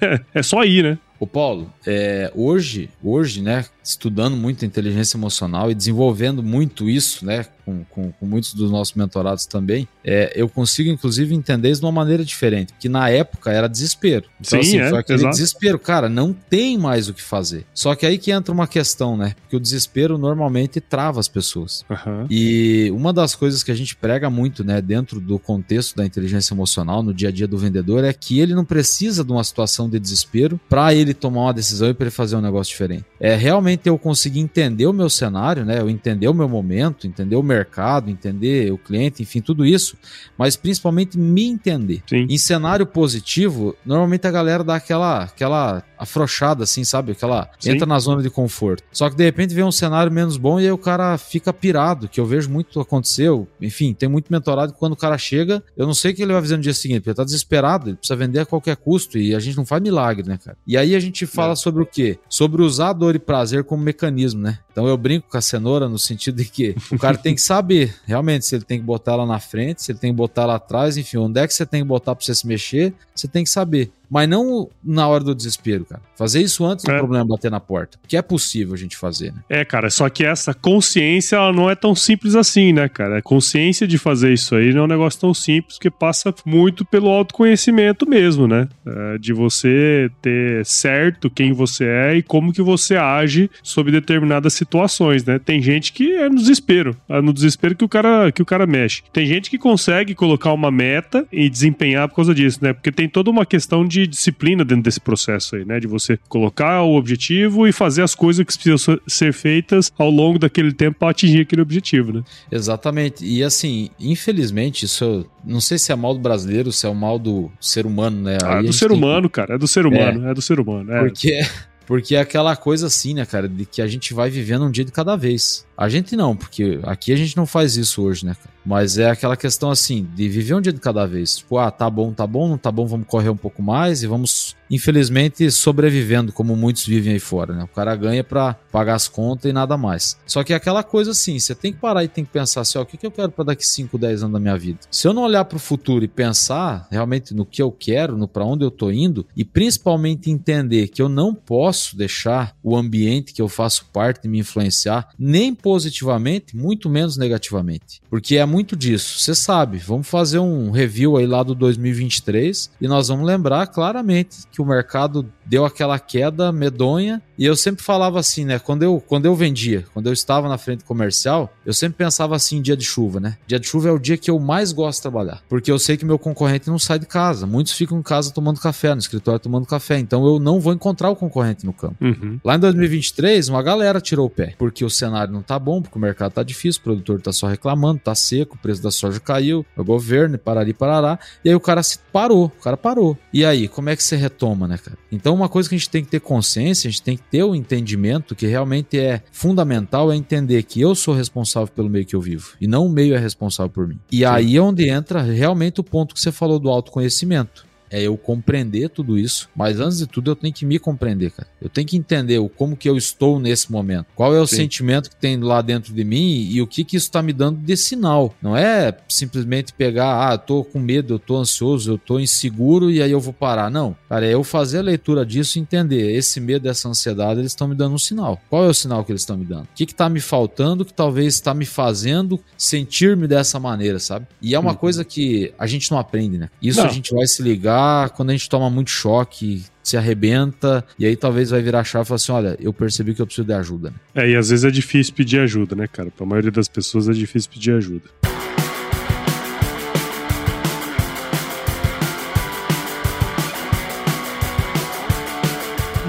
É, é só ir, né?
Ô Paulo, é, hoje, hoje, né, estudando muito inteligência emocional e desenvolvendo muito isso, né, com, com, com muitos dos nossos mentorados também, é, eu consigo inclusive entender isso de uma maneira diferente, porque na época era desespero. Então, Sim, assim, é, foi aquele exato. desespero, cara, não tem mais o que fazer. Só que aí que entra uma questão, né, porque o desespero normalmente trava as pessoas. Uhum. E uma das coisas que a gente prega muito, né, dentro do contexto da inteligência emocional, no dia a dia do vendedor, é que ele não precisa de uma situação de desespero para ele tomar uma decisão e para ele fazer um negócio diferente. É realmente eu conseguir entender o meu cenário, né? Eu entender o meu momento, entender o mercado, entender o cliente, enfim, tudo isso, mas principalmente me entender. Sim. Em cenário positivo, normalmente a galera dá aquela aquela afrouxada assim, sabe? Aquela Sim. entra na zona de conforto. Só que de repente vem um cenário menos bom e aí o cara fica pirado, que eu vejo muito aconteceu. Enfim, tem muito mentorado que quando o cara chega, eu não sei o que ele vai fazer no dia seguinte, porque ele tá desesperado, ele precisa vender a qualquer custo e a gente não faz milagre, né, cara? E aí a gente fala é. sobre o quê? Sobre usar dor e prazer como mecanismo, né? Então eu brinco com a cenoura no sentido de que o cara tem que saber realmente se ele tem que botar ela na frente, se ele tem que botar lá atrás, enfim, onde é que você tem que botar para você se mexer, você tem que saber. Mas não na hora do desespero, cara. Fazer isso antes
É.
do problema bater na porta. Que é possível a gente fazer, né?
É, cara, só que essa consciência ela não é tão simples assim, né, cara? A consciência de fazer isso aí não é um negócio tão simples, porque passa muito pelo autoconhecimento mesmo, né? É, de você ter certo quem você é e como que você age sob determinadas situações, né? Tem gente que é no desespero, é no desespero que o cara que o cara mexe. Tem gente que consegue colocar uma meta e desempenhar por causa disso, né? Porque tem toda uma questão de disciplina dentro desse processo aí, né? De você colocar o objetivo e fazer as coisas que precisam ser feitas ao longo daquele tempo para atingir aquele objetivo, né?
Exatamente. E assim, infelizmente, isso eu não sei se é mal do brasileiro, se é o mal do ser humano, né?
Ah, é do ser
tem que-
humano, cara. É do ser humano. É, do ser humano. É.
Porque, porque é aquela coisa assim, né, cara, de que a gente vai vivendo um dia de cada vez. A gente não, porque aqui a gente não faz isso hoje, né? Mas é aquela questão assim, de viver um dia de cada vez. Tipo, ah, tá bom, tá bom, não tá bom, vamos correr um pouco mais e vamos, infelizmente, sobrevivendo, como muitos vivem aí fora, né? O cara ganha pra pagar as contas e nada mais. Só que é aquela coisa assim, você tem que parar e tem que pensar assim, ó, o que, que eu quero pra daqui 5, 10 anos da minha vida? Se eu não olhar pro futuro e pensar realmente no que eu quero, no para onde eu tô indo, e principalmente entender que eu não posso deixar o ambiente que eu faço parte me influenciar, nem positivamente, muito menos negativamente. Porque é muito disso. Você sabe, vamos fazer um review aí lá do 2023 e nós vamos lembrar claramente que o mercado deu aquela queda medonha e eu sempre falava assim, né? Quando eu, quando eu vendia, quando eu estava na frente comercial, eu sempre pensava assim, dia de chuva, né? Dia de chuva é o dia que eu mais gosto de trabalhar, porque eu sei que meu concorrente não sai de casa. Muitos ficam em casa tomando café, no escritório tomando café, então eu não vou encontrar o concorrente no campo.
Uhum.
Lá em 2023, uma galera tirou o pé, porque o cenário não tá bom, porque o mercado tá difícil, o produtor tá só reclamando, tá seco, o preço da soja caiu, o governo, parari, parará, e aí o cara se parou, o cara parou. E aí, como é que você retoma, né, cara? Então, uma coisa que a gente tem que ter consciência, a gente tem que ter o entendimento que realmente é fundamental é entender que eu sou responsável pelo meio que eu vivo, e não o meio é responsável por mim. E aí é onde entra realmente o ponto que você falou do autoconhecimento é eu compreender tudo isso, mas antes de tudo eu tenho que me compreender, cara. Eu tenho que entender o como que eu estou nesse momento. Qual é o
Sim.
sentimento que tem lá dentro de mim e o que que isso tá me dando de sinal. Não é simplesmente pegar, ah, eu tô com medo, eu tô ansioso, eu tô inseguro e aí eu vou parar. Não, cara, é eu fazer a leitura disso e entender esse medo, essa ansiedade, eles estão me dando um sinal. Qual é o sinal que eles estão me dando? O que que tá me faltando que talvez está me fazendo sentir-me dessa maneira, sabe? E é uma
Uhum.
coisa que a gente não aprende, né? Isso
Não.
a gente vai se ligar quando a gente toma muito choque, se arrebenta, e aí talvez vai virar a chave e falar assim: olha, eu percebi que eu preciso de ajuda.
É, e às vezes é difícil pedir ajuda, né, cara? Pra maioria das pessoas é difícil pedir ajuda.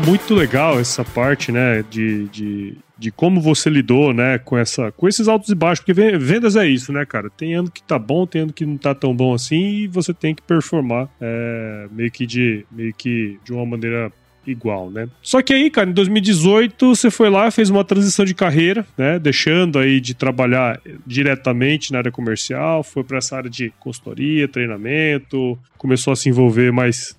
Muito legal essa parte, né, de, de, de como você lidou, né, com, essa, com esses altos e baixos, porque ven- vendas é isso, né, cara? Tem ano que tá bom, tem ano que não tá tão bom assim, e você tem que performar é, meio, que de, meio que de uma maneira igual, né? Só que aí, cara, em 2018 você foi lá, fez uma transição de carreira, né? Deixando aí de trabalhar diretamente na área comercial, foi para essa área de consultoria, treinamento, começou a se envolver mais,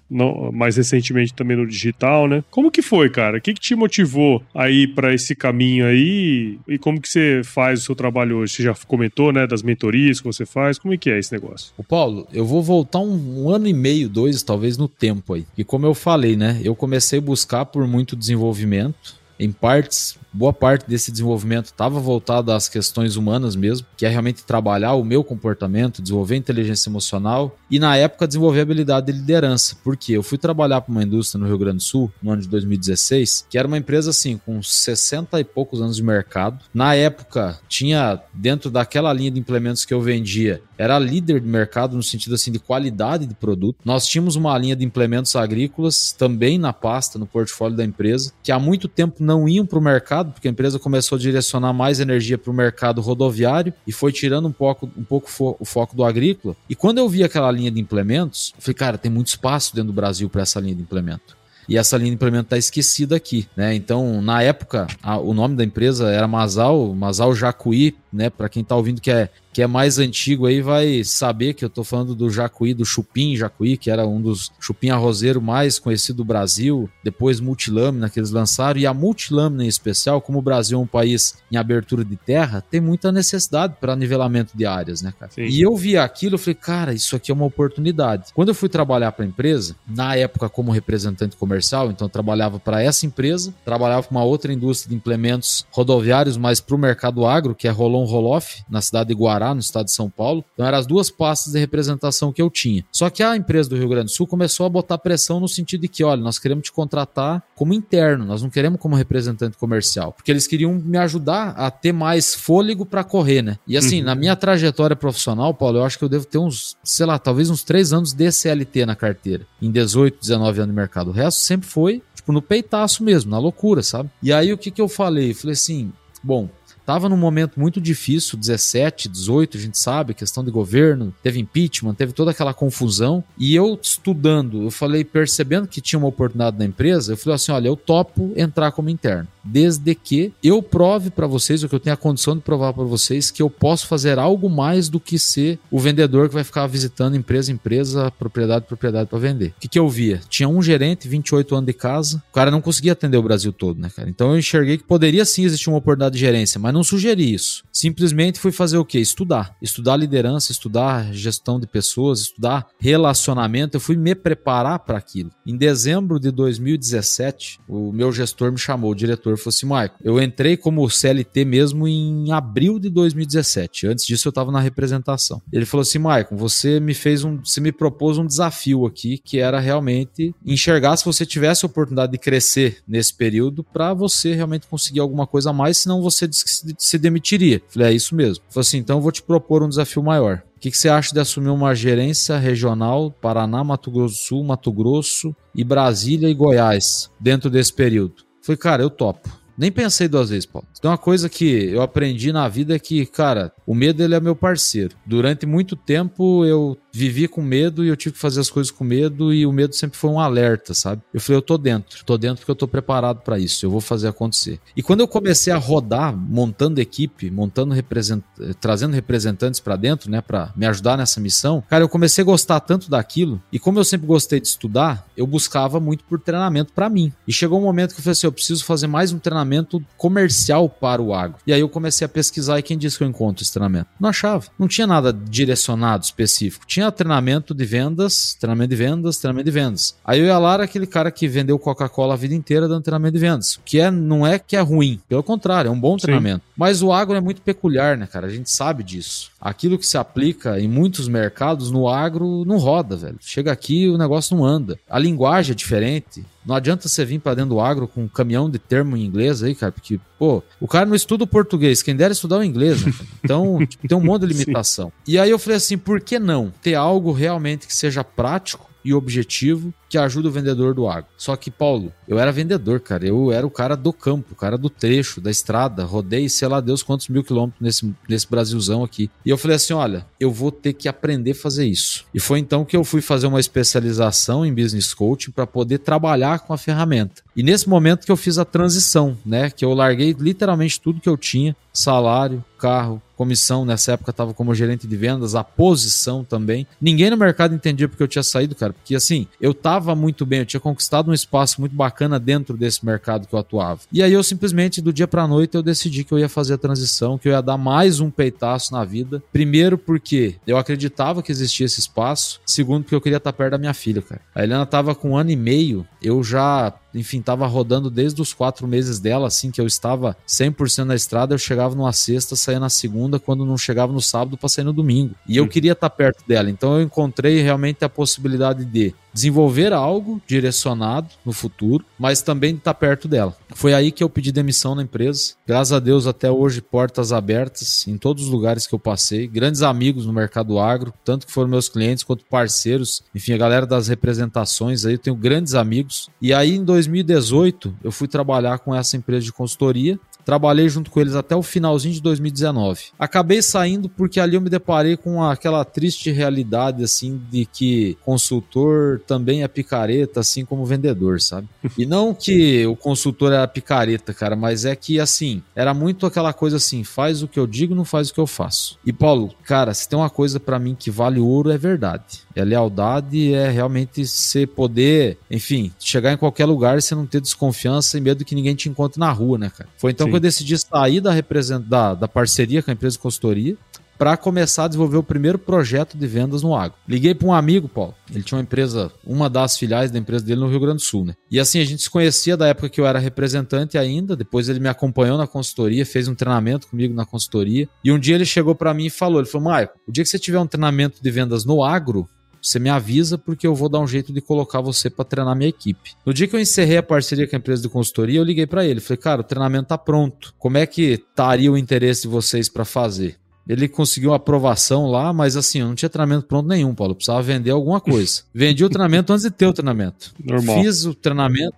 mais recentemente também no digital, né? Como que foi, cara? O que, que te motivou aí para esse caminho aí? E como que você faz o seu trabalho hoje? Você já comentou, né, das mentorias que você faz? Como é que é esse negócio?
O Paulo, eu vou voltar um, um ano e meio, dois, talvez, no tempo aí. E como eu falei, né? Eu comecei a buscar por muito desenvolvimento. Em partes, boa parte desse desenvolvimento estava voltado às questões humanas mesmo, que é realmente trabalhar o meu comportamento, desenvolver inteligência emocional e, na época, desenvolver habilidade de liderança. Porque eu fui trabalhar para uma indústria no Rio Grande do Sul, no ano de 2016, que era uma empresa assim, com 60 e poucos anos de mercado. Na época, tinha dentro daquela linha de implementos que eu vendia, era líder de mercado no sentido assim de qualidade de produto. Nós tínhamos uma linha de implementos agrícolas também na pasta, no portfólio da empresa, que há muito tempo não iam para o mercado, porque a empresa começou a direcionar mais energia para o mercado rodoviário e foi tirando um pouco, um pouco fo- o foco do agrícola. E quando eu vi aquela linha de implementos, eu falei, cara, tem muito espaço dentro do Brasil para essa linha de implemento. E essa linha de implemento está esquecida aqui, né? Então, na época, a- o nome da empresa era Masal, Masal Jacuí né? Para quem tá ouvindo que é que é mais antigo aí vai saber que eu tô falando do Jacuí, do Chupim Jacuí, que era um dos Chupim arrozeiro mais conhecido do Brasil, depois Multilâmina que eles lançaram, e a Multilâmina em especial, como o Brasil é um país em abertura de terra, tem muita necessidade para nivelamento de áreas, né, cara? Sim. E eu vi aquilo, eu falei, cara, isso aqui é uma oportunidade. Quando eu fui trabalhar para a empresa, na época como representante comercial, então eu trabalhava para essa empresa, trabalhava com uma outra indústria de implementos rodoviários, mas para o mercado agro, que é Rolon Roloff, na cidade de Guará, no estado de São Paulo. Então eram as duas pastas de representação que eu tinha. Só que a empresa do Rio Grande do Sul começou a botar pressão no sentido de que, olha, nós queremos te contratar como interno, nós não queremos como representante comercial, porque eles queriam me ajudar a ter mais fôlego para correr, né? E assim, uhum. na minha trajetória profissional, Paulo, eu acho que eu devo ter uns, sei lá, talvez uns três anos de CLT na carteira, em 18, 19 anos de mercado. O resto sempre foi tipo no peitaço mesmo, na loucura, sabe? E aí o que que eu falei? Falei assim, bom, Tava num momento muito difícil, 17, 18, a gente sabe, questão de governo, teve impeachment, teve toda aquela confusão. E eu estudando, eu falei, percebendo que tinha uma oportunidade na empresa, eu falei assim: olha, eu topo entrar como interno desde que eu prove para vocês, ou que eu tenha a condição de provar para vocês, que eu posso fazer algo mais do que ser o vendedor que vai ficar visitando empresa empresa, propriedade propriedade para vender. O que, que eu via? Tinha um gerente, 28 anos de casa, o cara não conseguia atender o Brasil todo, né, cara? Então eu enxerguei que poderia sim existir uma oportunidade de gerência, mas não sugeri isso. Simplesmente fui fazer o quê? Estudar. Estudar liderança, estudar gestão de pessoas, estudar relacionamento. Eu fui me preparar para aquilo. Em dezembro de 2017, o meu gestor me chamou, o diretor falou assim: Marco, eu entrei como CLT mesmo em abril de 2017. Antes disso, eu estava na representação. Ele falou assim: Marco, você me fez um. Você me propôs um desafio aqui, que era realmente enxergar se você tivesse a oportunidade de crescer nesse período para você realmente conseguir alguma coisa a mais, senão você se demitiria. falei, é isso mesmo. Falou assim: então eu vou te propor um desafio maior. O que, que, você acha de assumir uma gerência regional Paraná, Mato Grosso do Sul, Mato Grosso e Brasília e Goiás dentro desse período? Falei, cara, eu topo. Nem pensei duas vezes, Paulo. Tem uma coisa que eu aprendi na vida é que, cara, o medo ele é meu parceiro. Durante muito tempo eu vivi com medo e eu tive que fazer as coisas com medo e o medo sempre foi um alerta, sabe? Eu falei, eu tô dentro, tô dentro porque eu tô preparado para isso, eu vou fazer acontecer. E quando eu comecei a rodar, montando equipe, montando represent... trazendo representantes para dentro, né, para me ajudar nessa missão, cara, eu comecei a gostar tanto daquilo e como eu sempre gostei de estudar, eu buscava muito por treinamento para mim. E chegou um momento que eu falei assim, eu preciso fazer mais um treinamento comercial para o agro. E aí eu comecei a pesquisar e quem disse que eu encontro esse treinamento? Não achava. Não tinha nada direcionado específico. Tinha treinamento de vendas, treinamento de vendas, treinamento de vendas. Aí eu ia lá, era aquele cara que vendeu Coca-Cola a vida inteira dando treinamento de vendas. Que é, não é que é ruim, pelo contrário, é um bom treinamento. Sim. Mas o agro é muito peculiar, né, cara? A gente sabe disso. Aquilo que se aplica em muitos mercados, no agro, não roda, velho. Chega aqui o negócio não anda. A linguagem é diferente. Não adianta você vir para dentro do agro com um caminhão de termo em inglês aí, cara, porque, pô, o cara não estuda o português, quem dera estudar o inglês, né? Então, tipo, tem um monte de limitação. Sim. E aí eu falei assim, por que não ter algo realmente que seja prático e objetivo que ajuda o vendedor do agro. Só que, Paulo, eu era vendedor, cara. Eu era o cara do campo, o cara do trecho, da estrada. Rodei, sei lá Deus, quantos mil quilômetros nesse, nesse Brasilzão aqui. E eu falei assim: olha, eu vou ter que aprender a fazer isso. E foi então que eu fui fazer uma especialização em business coaching para poder trabalhar com a ferramenta. E nesse momento que eu fiz a transição, né? Que eu larguei literalmente tudo que eu tinha: salário, carro, comissão. Nessa época estava como gerente de vendas, a posição também. Ninguém no mercado entendia porque eu tinha saído, cara. Porque assim, eu tava muito bem, eu tinha conquistado um espaço muito bacana dentro desse mercado que eu atuava. E aí eu simplesmente, do dia pra noite, eu decidi que eu ia fazer a transição, que eu ia dar mais um peitaço na vida. Primeiro porque eu acreditava que existia esse espaço. Segundo porque eu queria estar perto da minha filha, cara. A Helena tava com um ano e meio, eu já enfim, tava rodando desde os quatro meses dela, assim, que eu estava 100% na estrada, eu chegava numa sexta, saía na segunda, quando não chegava no sábado, para sair no domingo. E eu hum. queria estar perto dela, então eu encontrei realmente a possibilidade de desenvolver algo direcionado no futuro, mas também estar perto dela. Foi aí que eu pedi demissão na empresa. Graças a Deus, até hoje, portas abertas em todos os lugares que eu passei. Grandes amigos no mercado agro, tanto que foram meus clientes quanto parceiros. Enfim, a galera das representações aí, eu tenho grandes amigos. E aí, em 2018, eu fui trabalhar com essa empresa de consultoria trabalhei junto com eles até o finalzinho de 2019. Acabei saindo porque ali eu me deparei com aquela triste realidade, assim, de que consultor também é picareta, assim como vendedor, sabe? E não que o consultor era picareta, cara, mas é que, assim, era muito aquela coisa assim, faz o que eu digo, não faz o que eu faço. E, Paulo, cara, se tem uma coisa para mim que vale ouro, é verdade. É lealdade, é realmente você poder, enfim, chegar em qualquer lugar e você não ter desconfiança e medo que ninguém te encontre na rua, né, cara? Foi então Sim. Eu decidi sair da, da, da parceria com a empresa de consultoria para começar a desenvolver o primeiro projeto de vendas no agro. Liguei para um amigo, Paulo. Ele tinha uma empresa, uma das filiais da empresa dele no Rio Grande do Sul, né? E assim, a gente se conhecia da época que eu era representante ainda. Depois ele me acompanhou na consultoria, fez um treinamento comigo na consultoria. E um dia ele chegou para mim e falou: ele falou, Maicon, o dia que você tiver um treinamento de vendas no agro, você me avisa porque eu vou dar um jeito de colocar você para treinar minha equipe. No dia que eu encerrei a parceria com a empresa de consultoria, eu liguei para ele. Falei, cara, o treinamento tá pronto. Como é que estaria o interesse de vocês para fazer? Ele conseguiu aprovação lá, mas assim, eu não tinha treinamento pronto nenhum, Paulo. Eu precisava vender alguma coisa. Vendi o treinamento antes de ter o treinamento. Normal. Fiz o treinamento,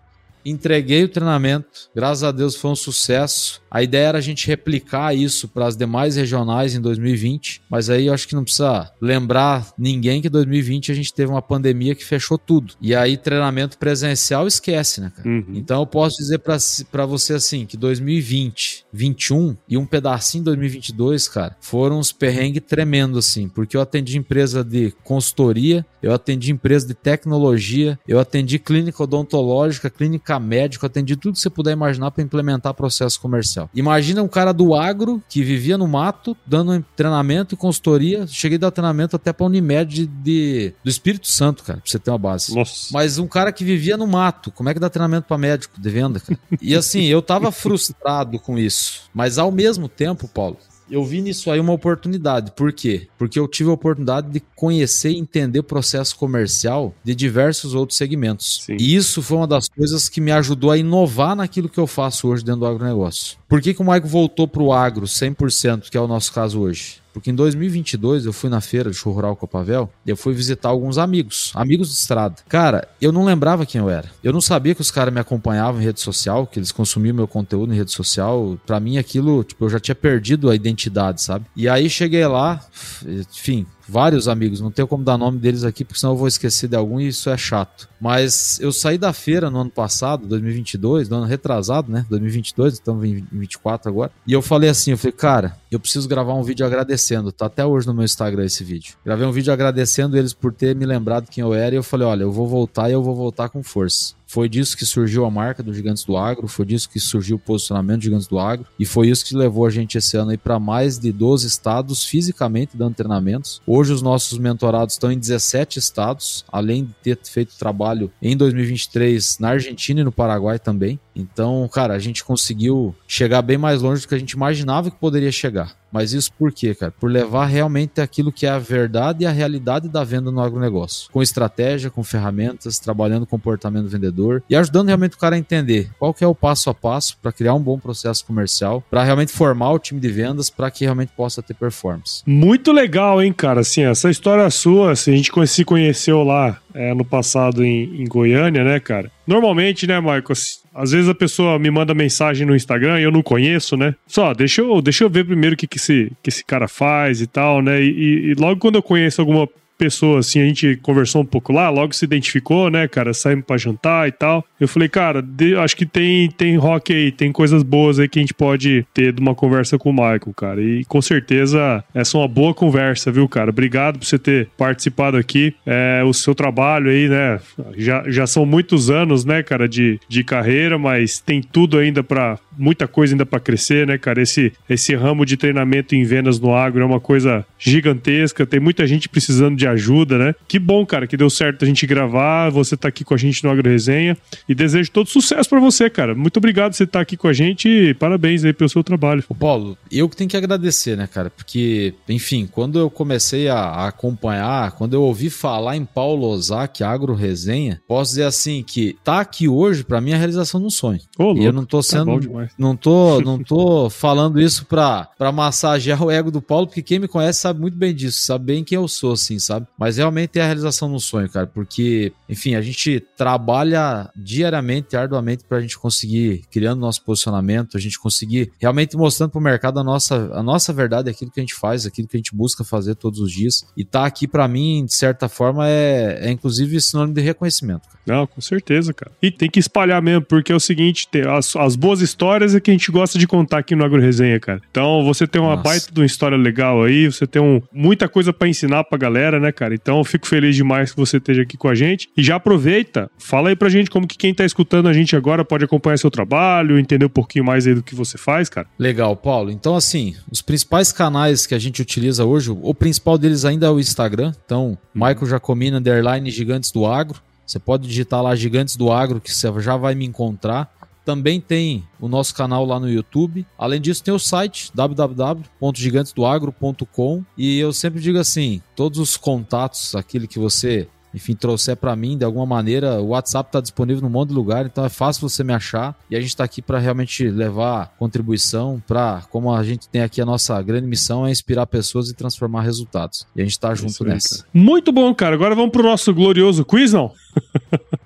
entreguei o treinamento. Graças a Deus foi um sucesso. A ideia era a gente replicar isso para as demais regionais em 2020, mas aí eu acho que não precisa lembrar ninguém que 2020 a gente teve uma pandemia que fechou tudo. E aí treinamento presencial esquece, né, cara? Uhum. Então eu posso dizer para você assim que 2020, 21 e um pedacinho 2022, cara, foram uns perrengues tremendo assim, porque eu atendi empresa de consultoria, eu atendi empresa de tecnologia, eu atendi clínica odontológica, clínica médica, atendi tudo que você puder imaginar para implementar processo comercial. Imagina um cara do agro que vivia no mato, dando treinamento e consultoria. Cheguei a dar treinamento até pra Unimed de, de, do Espírito Santo, cara, pra você ter uma base. Nossa. Mas um cara que vivia no mato, como é que dá treinamento para médico de venda, cara? E assim, eu tava frustrado com isso. Mas ao mesmo tempo, Paulo, eu vi nisso aí uma oportunidade. Por quê? Porque eu tive a oportunidade de conhecer e entender o processo comercial de diversos outros segmentos. Sim. E isso foi uma das coisas que me ajudou a inovar naquilo que eu faço hoje dentro do agronegócio. Por que, que o Maico voltou para o agro 100%, que é o nosso caso hoje? Porque em 2022 eu fui na feira de show rural Copavel e eu fui visitar alguns amigos, amigos de estrada. Cara, eu não lembrava quem eu era. Eu não sabia que os caras me acompanhavam em rede social, que eles consumiam meu conteúdo em rede social. Para mim aquilo, tipo, eu já tinha perdido a identidade, sabe? E aí cheguei lá, enfim, vários amigos, não tenho como dar nome deles aqui, porque senão eu vou esquecer de algum e isso é chato. Mas eu saí da feira no ano passado, 2022, no ano retrasado, né? 2022, estamos em 2024 agora. E eu falei assim, eu falei, cara, eu preciso gravar um vídeo agradecendo. Tá até hoje no meu Instagram esse vídeo. Gravei um vídeo agradecendo eles por ter me lembrado quem eu era e eu falei, olha, eu vou voltar e eu vou voltar com força. Foi disso que surgiu a marca do Gigantes do Agro, foi disso que surgiu o posicionamento do Gigantes do Agro, e foi isso que levou a gente esse ano aí para mais de 12 estados fisicamente dando treinamentos. Hoje os nossos mentorados estão em 17 estados, além de ter feito trabalho em 2023 na Argentina e no Paraguai também. Então, cara, a gente conseguiu chegar bem mais longe do que a gente imaginava que poderia chegar. Mas isso por quê, cara? Por levar realmente aquilo que é a verdade e a realidade da venda no agronegócio. Com estratégia, com ferramentas, trabalhando o comportamento do vendedor e ajudando realmente o cara a entender qual que é o passo a passo para criar um bom processo comercial, para realmente formar o time de vendas para que realmente possa ter performance.
Muito legal, hein, cara? Assim, essa história sua, assim, a gente se conheceu lá é, no passado em, em Goiânia, né, cara? Normalmente, né, Marcos? Às vezes a pessoa me manda mensagem no Instagram e eu não conheço, né? Só, deixa eu, deixa eu ver primeiro o que, que, esse, que esse cara faz e tal, né? E, e logo quando eu conheço alguma pessoa, assim, a gente conversou um pouco lá, logo se identificou, né, cara? Saímos pra jantar e tal. Eu falei, cara, de, acho que tem, tem rock aí, tem coisas boas aí que a gente pode ter de uma conversa com o Michael, cara. E com certeza essa é uma boa conversa, viu, cara? Obrigado por você ter participado aqui. É, o seu trabalho aí, né? Já, já são muitos anos, né, cara, de, de carreira, mas tem tudo ainda para muita coisa ainda para crescer, né, cara? Esse, esse ramo de treinamento em vendas no agro é uma coisa gigantesca. Tem muita gente precisando de ajuda, né? Que bom, cara, que deu certo a gente gravar. Você tá aqui com a gente no Agro Resenha. E desejo todo sucesso para você, cara. Muito obrigado por você estar tá aqui com a gente e parabéns aí pelo seu trabalho.
Ô Paulo, eu que tenho que agradecer, né, cara? Porque, enfim, quando eu comecei a, acompanhar, quando eu ouvi falar em Paulo Ozaki, Agro Resenha, posso dizer assim que tá aqui hoje, para mim, é a realização de um sonho. Ô, e eu não tô tá sendo. Tá Não tô, não tô falando isso pra, pra massagear o ego do Paulo, porque quem me conhece sabe muito bem disso, sabe bem quem eu sou, assim, sabe? Mas realmente é a realização do sonho, cara, porque, enfim, a gente trabalha diariamente, arduamente, pra gente conseguir criando nosso posicionamento, a gente conseguir realmente mostrando pro mercado a nossa, a nossa verdade, aquilo que a gente faz, aquilo que a gente busca fazer todos os dias. E tá aqui para mim, de certa forma, é, é inclusive sinônimo de reconhecimento. Cara.
Não, com certeza, cara. E tem que espalhar mesmo, porque é o seguinte, as, as boas histórias é que a gente gosta de contar aqui no Agro Resenha, cara. Então, você tem uma Nossa. baita de uma história legal aí, você tem um, muita coisa para ensinar pra galera, né, cara? Então, eu fico feliz demais que você esteja aqui com a gente. E já aproveita, fala aí pra gente como que quem tá escutando a gente agora pode acompanhar seu trabalho, entender um pouquinho mais aí do que você faz, cara.
Legal, Paulo. Então, assim, os principais canais que a gente utiliza hoje, o principal deles ainda é o Instagram. Então, uhum. Michael Jacomino, underline Gigantes do Agro. Você pode digitar lá Gigantes do Agro, que você já vai me encontrar. Também tem o nosso canal lá no YouTube. Além disso, tem o site www.gigantesdoagro.com. E eu sempre digo assim: todos os contatos, aquele que você enfim, trouxer para mim de alguma maneira, o WhatsApp está disponível num monte de lugar, então é fácil você me achar e a gente está aqui para realmente levar contribuição para, como a gente tem aqui a nossa grande missão é inspirar pessoas e transformar resultados. E a gente está junto aí, nessa.
Muito bom, cara. Agora vamos pro nosso glorioso quiz, não?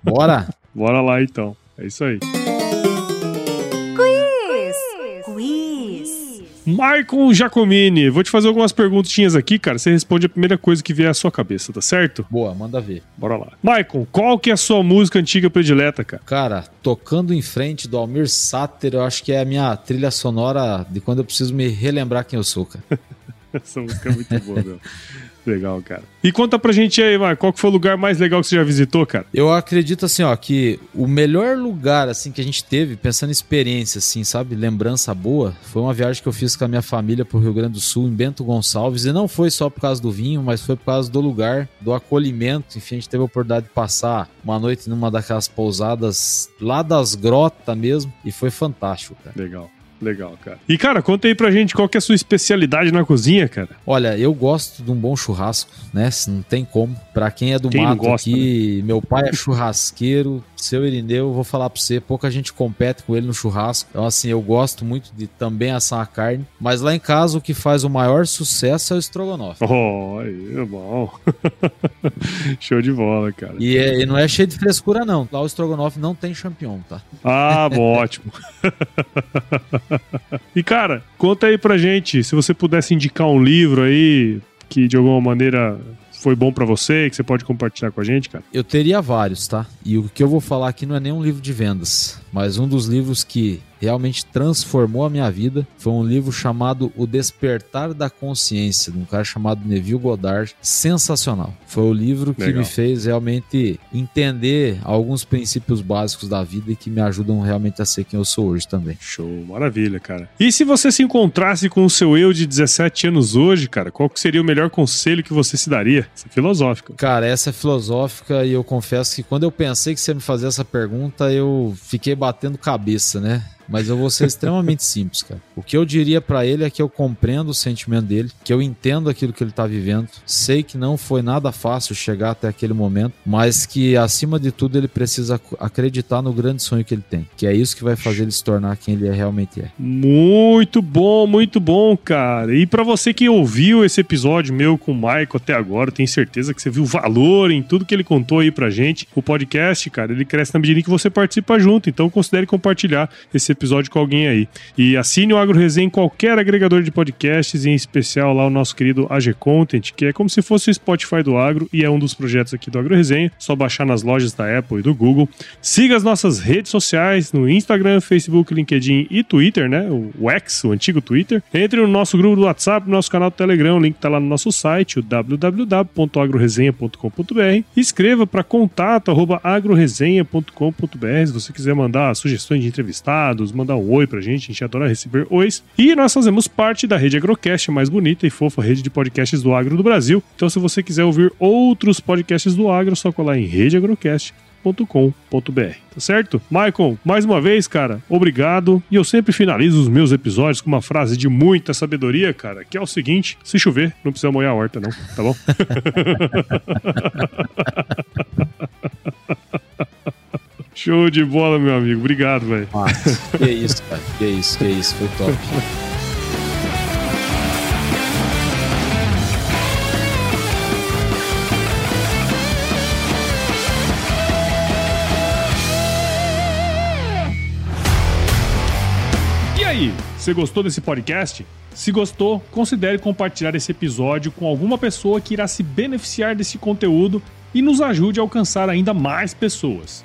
Bora!
Bora lá então. É isso aí. Michael Giacomini, vou te fazer algumas perguntinhas aqui, cara. Você responde a primeira coisa que vier à sua cabeça, tá certo?
Boa, manda ver.
Bora lá. Michael, qual que é a sua música antiga predileta, cara?
Cara, Tocando em Frente do Almir Sater, eu acho que é a minha trilha sonora de quando eu preciso me relembrar quem eu sou, cara.
Essa música é muito boa, meu. Legal, cara. E conta pra gente aí, Marco, qual que foi o lugar mais legal que você já visitou, cara?
Eu acredito assim, ó, que o melhor lugar assim que a gente teve, pensando em experiência assim, sabe, lembrança boa, foi uma viagem que eu fiz com a minha família pro Rio Grande do Sul, em Bento Gonçalves, e não foi só por causa do vinho, mas foi por causa do lugar, do acolhimento. Enfim, a gente teve a oportunidade de passar uma noite numa daquelas pousadas lá das grotas mesmo, e foi fantástico, cara.
Legal. Legal, cara. E, cara, conta aí pra gente qual que é a sua especialidade na cozinha, cara.
Olha, eu gosto de um bom churrasco, né? Não tem como. Pra quem é do quem mato gosta, aqui, né? meu pai é churrasqueiro, seu Irineu, vou falar pra você, pouca gente compete com ele no churrasco. Então, assim, eu gosto muito de também assar a carne. Mas lá em casa, o que faz o maior sucesso é o estrogonofe.
Oh, é bom. Show de bola, cara.
E, é, e, não é cheio de frescura, não. Lá o estrogonofe não tem champignon, tá?
Ah, bom, ótimo. e cara, conta aí pra gente, se você pudesse indicar um livro aí que de alguma maneira foi bom para você, que você pode compartilhar com a gente, cara?
Eu teria vários, tá? E o que eu vou falar aqui não é nenhum livro de vendas, mas um dos livros que realmente transformou a minha vida. Foi um livro chamado O Despertar da Consciência, de um cara chamado Neville Goddard. Sensacional. Foi o livro que Legal. me fez realmente entender alguns princípios básicos da vida e que me ajudam realmente a ser quem eu sou hoje também.
Show, maravilha, cara. E se você se encontrasse com o seu eu de 17 anos hoje, cara, qual seria o melhor conselho que você se daria? Essa é filosófica.
Cara, essa é filosófica e eu confesso que quando eu pensei que você ia me fazer essa pergunta, eu fiquei batendo cabeça, né? Mas eu vou ser extremamente simples, cara. O que eu diria para ele é que eu compreendo o sentimento dele, que eu entendo aquilo que ele tá vivendo, sei que não foi nada fácil chegar até aquele momento, mas que acima de tudo ele precisa acreditar no grande sonho que ele tem, que é isso que vai fazer ele se tornar quem ele realmente é.
Muito bom, muito bom, cara. E para você que ouviu esse episódio meu com o Michael até agora, tenho certeza que você viu valor em tudo que ele contou aí pra gente. O podcast, cara, ele cresce na medida que você participa junto, então considere compartilhar esse episódio com alguém aí. E assine o Agro Resenha em qualquer agregador de podcasts, em especial lá o nosso querido AG Content, que é como se fosse o Spotify do agro e é um dos projetos aqui do Agro Resenha. Só baixar nas lojas da Apple e do Google. Siga as nossas redes sociais no Instagram, Facebook, LinkedIn e Twitter, né? O X, o antigo Twitter. Entre no nosso grupo do WhatsApp, no nosso canal do Telegram, o link tá lá no nosso site, o www.agroresenha.com.br. Escreva para contato@agroresenha.com.br se você quiser mandar sugestões de mandar um oi pra gente, a gente adora receber ois. E nós fazemos parte da rede Agrocast, a mais bonita e fofa rede de podcasts do agro do Brasil. Então, se você quiser ouvir outros podcasts do agro, é só colar em redeagrocast.com.br, tá certo? Michael, mais uma vez, cara, obrigado. E eu sempre finalizo os meus episódios com uma frase de muita sabedoria, cara, que é o seguinte: se chover, não precisa molhar a horta, não, tá bom? Show de bola, meu amigo. Obrigado, velho.
Ah, que isso, cara. Que isso, que isso. Foi top.
E aí, você gostou desse podcast? Se gostou, considere compartilhar esse episódio com alguma pessoa que irá se beneficiar desse conteúdo e nos ajude a alcançar ainda mais pessoas.